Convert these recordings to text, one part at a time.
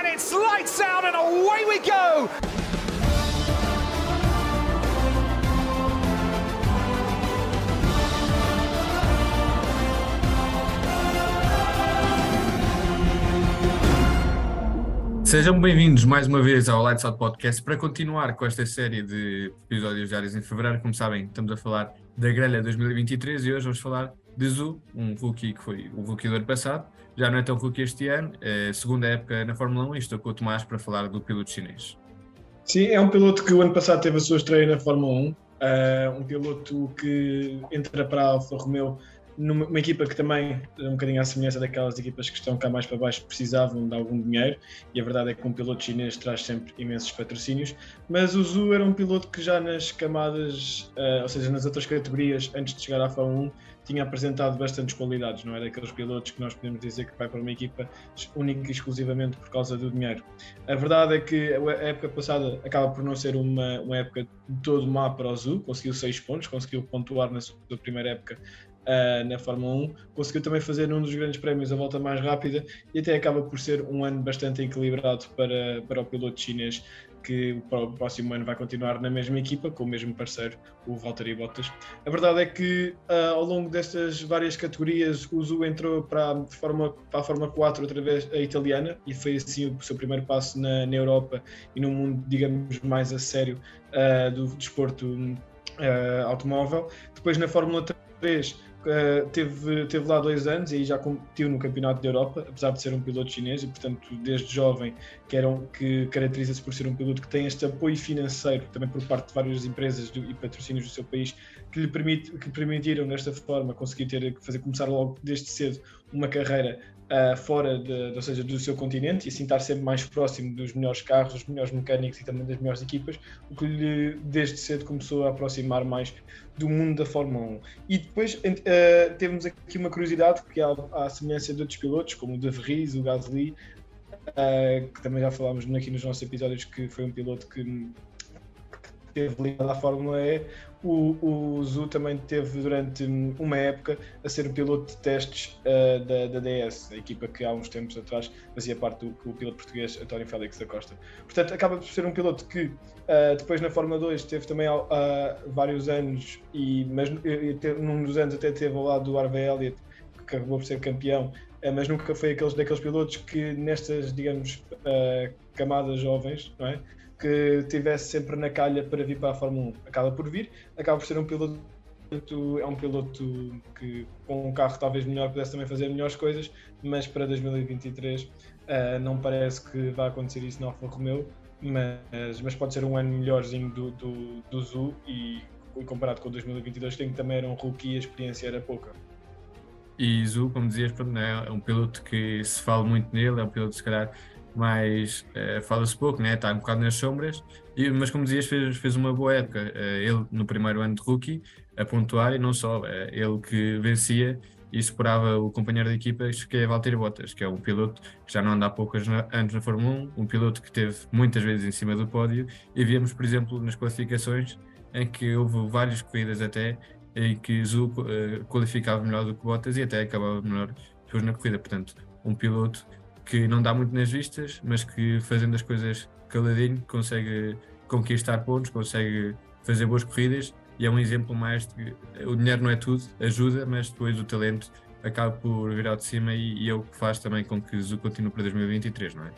and it's lights out and away we go. Sejam bem-vindos mais uma vez ao Lights Out Podcast para continuar com esta série de episódios diários em fevereiro. Como sabem, estamos a falar da grelha 2023 e hoje vamos falar de Zu, um rookie que foi o rookie do ano passado, já não é tão rookie este ano, é segunda época na Fórmula 1 e estou com o Tomás para falar do piloto chinês. Sim, é um piloto que o ano passado teve a sua estreia na Fórmula 1, uh, eh, um piloto que entra para a Alfa Romeo numa equipa que também, um bocadinho à semelhança daquelas equipas que estão cá mais para baixo, precisavam de algum dinheiro, e a verdade é que um piloto chinês traz sempre imensos patrocínios, mas o Zhu era um piloto que já nas camadas, uh, ou seja, nas outras categorias, antes de chegar à Fórmula 1, tinha apresentado bastantes qualidades, não é daqueles pilotos que nós podemos dizer que vai para uma equipa única e exclusivamente por causa do dinheiro. A verdade é que a época passada acaba por não ser uma, uma época de todo má para o Zhu, conseguiu 6 pontos, conseguiu pontuar na sua primeira época uh, na Fórmula 1, conseguiu também fazer num dos grandes prémios a volta mais rápida e até acaba por ser um ano bastante equilibrado para, para o piloto chinês que para o próximo ano vai continuar na mesma equipa, com o mesmo parceiro, o Valtteri Bottas. A verdade é que uh, ao longo destas várias categorias, o Zu entrou para a, Fórmula, para a Fórmula 4 através da italiana e foi assim o seu primeiro passo na, na Europa e no mundo, digamos, mais a sério uh, do desporto uh, automóvel. Depois na Fórmula 3 Uh, teve, teve lá dois anos e aí já competiu no Campeonato da Europa, apesar de ser um piloto chinês e, portanto, desde jovem, que, eram, que caracteriza-se por ser um piloto que tem este apoio financeiro também por parte de várias empresas do, e patrocínios do seu país que lhe que permitiram, desta forma, conseguir ter, fazer começar logo desde cedo uma carreira uh, fora de, ou seja, do seu continente e assim estar sempre mais próximo dos melhores carros, dos melhores mecânicos e também das melhores equipas, o que lhe desde cedo começou a aproximar mais do mundo da Fórmula 1. E depois uh, temos aqui uma curiosidade, que há a semelhança de outros pilotos, como o De Vries, o Gasly, uh, que também já falámos aqui nos nossos episódios, que foi um piloto que teve ligado à Fórmula E, o, o Zu também teve durante uma época a ser o piloto de testes uh, da, da, DS, a equipa que há uns tempos atrás fazia parte do, do piloto português António Félix da Costa. Portanto, acaba por ser um piloto que uh, depois na Fórmula 2 teve também uh, vários anos, e, mas num dos anos até teve ao lado do Harvey Elliott, que acabou por ser campeão, mas nunca foi aqueles daqueles pilotos que nestas, digamos, camadas jovens, não é? Que tivesse sempre na calha para vir para a Fórmula 1. Acaba por vir, acaba por ser um piloto é um piloto que com um carro talvez melhor pudesse também fazer melhores coisas, mas para 2023 uh, eh, não parece que vai acontecer isso na Alfa Romeo, mas, mas pode ser um ano melhorzinho do, do, do Zu e, comparado com 2022 que também era um rookie e a experiência era pouca. E Zu, como dizias, é um piloto que se fala muito nele, é um piloto se calhar mas uh, fala-se pouco, né? está um bocado nas sombras, e, mas como dizias, fez, fez uma boa época. Uh, ele no primeiro ano de rookie a pontuar e não só, uh, ele que vencia e superava o companheiro de equipas que é Valtteri Bottas, que é um piloto que já não anda há poucos anos na Fórmula 1, um piloto que teve muitas vezes em cima do pódio e vimos, por exemplo, nas qualificações em que houve várias corridas até em que Zu uh, qualificava melhor do que Bottas e até acabava melhor depois na corrida, portanto um piloto que não dá muito nas vistas, mas que fazendo as coisas caladinho consegue conquistar pontos, consegue fazer boas corridas e é um exemplo mais de que o dinheiro não é tudo, ajuda, mas depois o talento acaba por virar de cima e, e é o que faz também com que Zu continue para 2023, não é?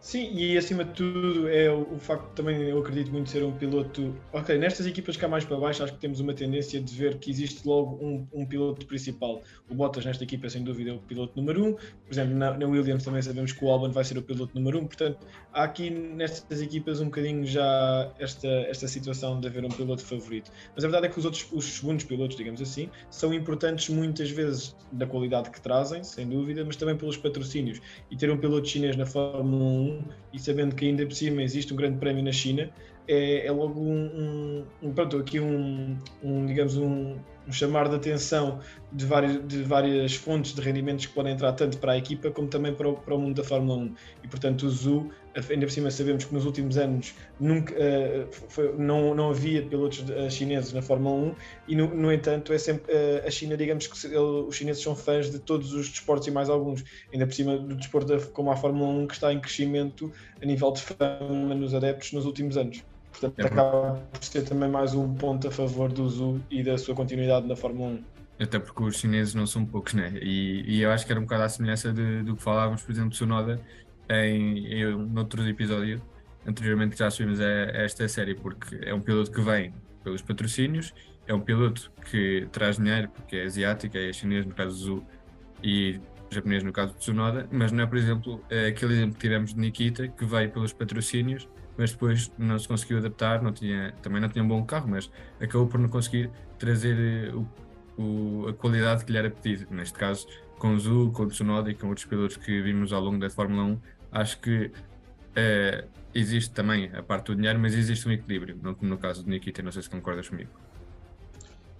Sim, e acima de tudo é o, o, facto também, eu acredito muito ser um piloto. Ok, nestas equipas há mais para baixo, acho que temos uma tendência de ver que existe logo um, um piloto principal. O Bottas nesta equipa, sem dúvida, é o piloto número um. Por exemplo, na, na, Williams também sabemos que o Albon vai ser o piloto número um. Portanto, há aqui nestas equipas um bocadinho já esta, esta situação de haver um piloto favorito. Mas a verdade é que os outros, os segundos pilotos, digamos assim, são importantes muitas vezes da qualidade que trazem, sem dúvida, mas também pelos patrocínios. E ter um piloto chinês na Fórmula 1 e sabendo que ainda por cima existe um grande prémio na China, é, é logo um, um, pronto, aqui um, um digamos um, um chamar de atenção de várias, de várias fontes de rendimentos que podem entrar tanto para a equipa como também para o, para o mundo da Fórmula 1. E portanto o ZU, ainda por cima sabemos que nos últimos anos nunca, uh, foi, não, não havia pilotos uh, chineses na Fórmula 1 e no, no entanto é sempre, uh, a China, digamos que ele, os chineses são fãs de todos os desportos e mais alguns, ainda por cima do desporto como a Fórmula 1 que está em crescimento a nível de fama nos adeptos nos últimos anos. Portanto, é acaba por ser também mais um ponto a favor do Zu e da sua continuidade na Fórmula 1. Até porque os chineses não são poucos, né? E, e eu acho que era um bocado a semelhança de, do que falávamos, por exemplo, de Sonoda em, em outros episódios anteriormente que já subimos a, a esta série, porque é um piloto que vem pelos patrocínios, é um piloto que traz dinheiro, porque é asiático, é chinês no caso do Zu e japonês no caso de Tsunoda, mas não é, por exemplo, aquele exemplo que tivemos de Nikita, que veio pelos patrocínios mas depois não se conseguiu adaptar, não tinha, também não tinha um bom carro, mas acabou por não conseguir trazer eh, o, o, a qualidade que lhe era pedido. Neste caso, com o Zu, com o Tsunoda e com outros pilotos que vimos ao longo da Fórmula 1, acho que é, existe também a parte do dinheiro, mas existe um equilíbrio, no, no caso de Nikita, não sei se concordas comigo.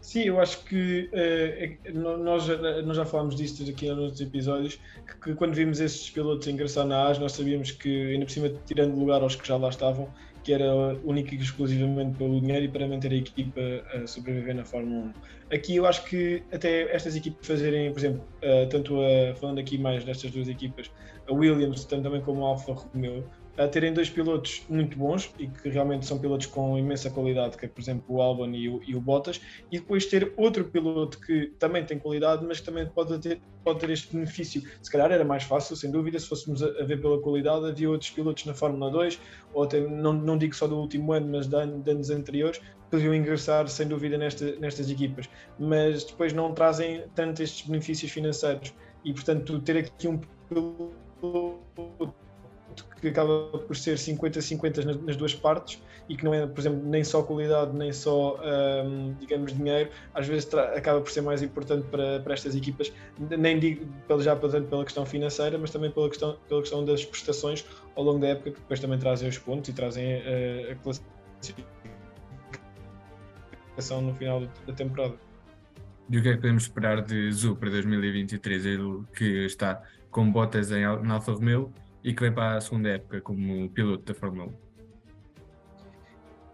Sim, eu acho que uh, nós, nós já falámos disto aqui nos outros episódios, que, que, quando vimos esses pilotos ingressar na AS, nós sabíamos que, ainda por cima, tirando lugar aos que já lá estavam, que era único e exclusivamente pelo dinheiro e para manter a equipa a sobreviver na Fórmula 1. Aqui eu acho que até estas equipas fazerem, por exemplo, uh, tanto a, falando aqui mais destas duas equipas, a Williams, tanto também como a Alfa Romeo, a terem dois pilotos muito bons e que realmente são pilotos com imensa qualidade, que é, por exemplo, o Albon e o, e o Bottas, e depois ter outro piloto que também tem qualidade, mas que também pode ter, pode ter este benefício. Se calhar era mais fácil, sem dúvida, se fôssemos a, a ver pela qualidade, havia outros pilotos na Fórmula 2, ou até, não, não digo só do último ano, mas de, de anos anteriores, podiam ingressar sem dúvida nesta, nestas equipas, mas depois não trazem tanto estes benefícios financeiros. E portanto, ter aqui um piloto que acaba por ser 50-50 nas, nas, duas partes e que não é, por exemplo, nem só qualidade, nem só, um, digamos, dinheiro, às vezes acaba por ser mais importante para, para estas equipas, nem digo já tanto pela questão financeira, mas também pela questão, pela questão das prestações ao longo da época, que depois também trazem os pontos e trazem uh, a classificação no final da temporada. E o que é que podemos esperar de Zu para 2023? Ele que está com botas em, na Alfa Romeo e que vem para a segunda época como piloto da Fórmula 1?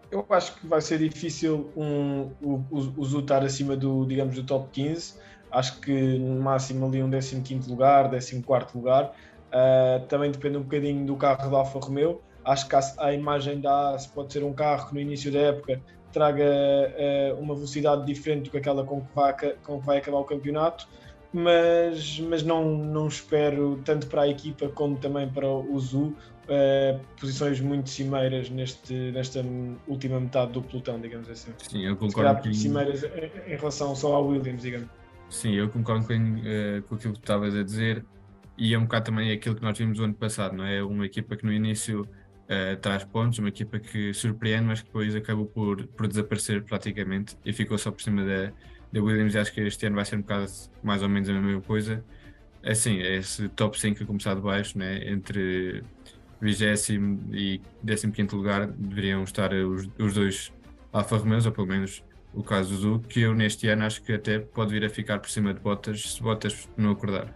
Eu acho que vai ser difícil um, o, o, Zu estar acima do, digamos, do top 15. Acho que no máximo ali um 15 lugar, 14 lugar. Uh, também depende um bocadinho do carro da Alfa Romeo. Acho que a, a imagem da AS pode ser um carro que no início da época traga uh, uma velocidade diferente do que aquela com que vai, com que vai acabar o campeonato mas, mas não, não espero tanto para a equipa como também para o Zu uh, posições muito cimeiras neste, nesta última metade do pelotão, digamos assim. Sim, eu concordo. Com... Cimeiras em, em, relação só ao Williams, digamos. Sim, eu concordo com, uh, com aquilo que tu estavas a dizer e é um bocado também aquilo que nós vimos o ano passado, não é? Uma equipa que no início uh, traz pontos, uma equipa que surpreende, mas que depois acabou por, por desaparecer praticamente e ficou só por cima da da Williams acho que este ano vai ser um bocado mais ou menos a mesma coisa. Assim, é esse top 5 a começar de baixo, né? entre 20 e 15 lugar deveriam estar os, os dois Alfa Romeos, ou pelo menos o caso do que eu neste ano acho que até pode vir a ficar por cima de Bottas se Bottas não acordar.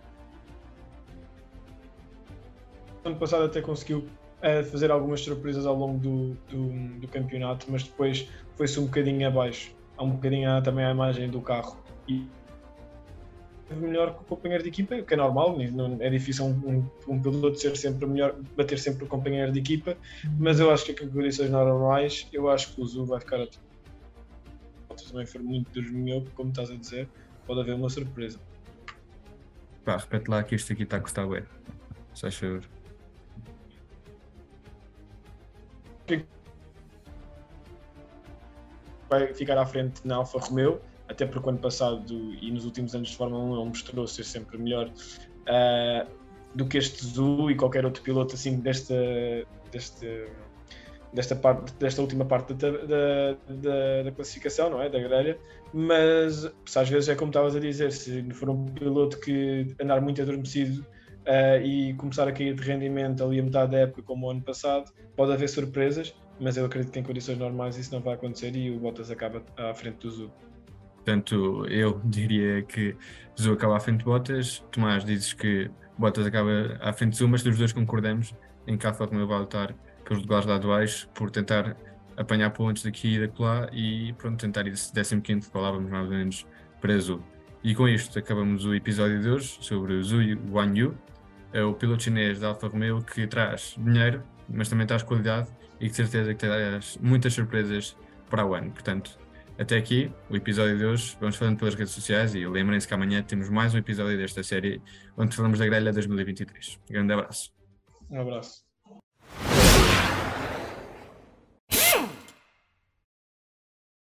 Ano passado até conseguiu uh, fazer algumas surpresas ao longo do, do, do campeonato, mas depois foi-se um bocadinho abaixo um bocadinho também a imagem do carro. E melhor que o companheiro de equipa, o que é normal, é difícil um, um, um, piloto ser sempre melhor, bater sempre o companheiro de equipa, mas eu acho que em condições normais, eu acho que o Zu vai ficar a também for muito dorminhoco, como estás a dizer, pode haver uma surpresa. Pá, repete lá que isto aqui está a custar bem. Só favor. Vai ficar à frente na Alfa Romeo, até porque ano passado e nos últimos anos de Fórmula 1 ele mostrou ser sempre melhor uh, do que este Zu e qualquer outro piloto assim desta, desta, desta, parte, desta última parte da, da, da, da classificação, não é? Da grelha, mas às vezes é como estavas a dizer, se for um piloto que andar muito adormecido uh, e começar a cair de rendimento ali a metade da época como o ano passado, pode haver surpresas mas eu acredito que em condições normais isso não vai acontecer e o Bottas acaba à frente do Zu. Portanto, eu diria que Zul acaba à frente de Bottas, Tomás dizes que Bottas acaba à frente de Zul, mas os dois concordamos em que Alfa Romeo vai lutar pelos lugares lá de baixo por tentar apanhar pontos daqui e daquela e pronto, tentar ir 15 falávamos mais ou menos para Zul. E com isto acabamos o episódio de hoje sobre Zhu Guanyu, é o piloto chinês da Alfa Romeo que traz dinheiro, mas também traz qualidade e de certeza que traz muitas surpresas para o ano. Portanto, até aqui o episódio de hoje. Vamos falando pelas redes sociais e lembrem-se que amanhã temos mais um episódio desta série onde falamos da grelha 2023. Um grande abraço. Um abraço.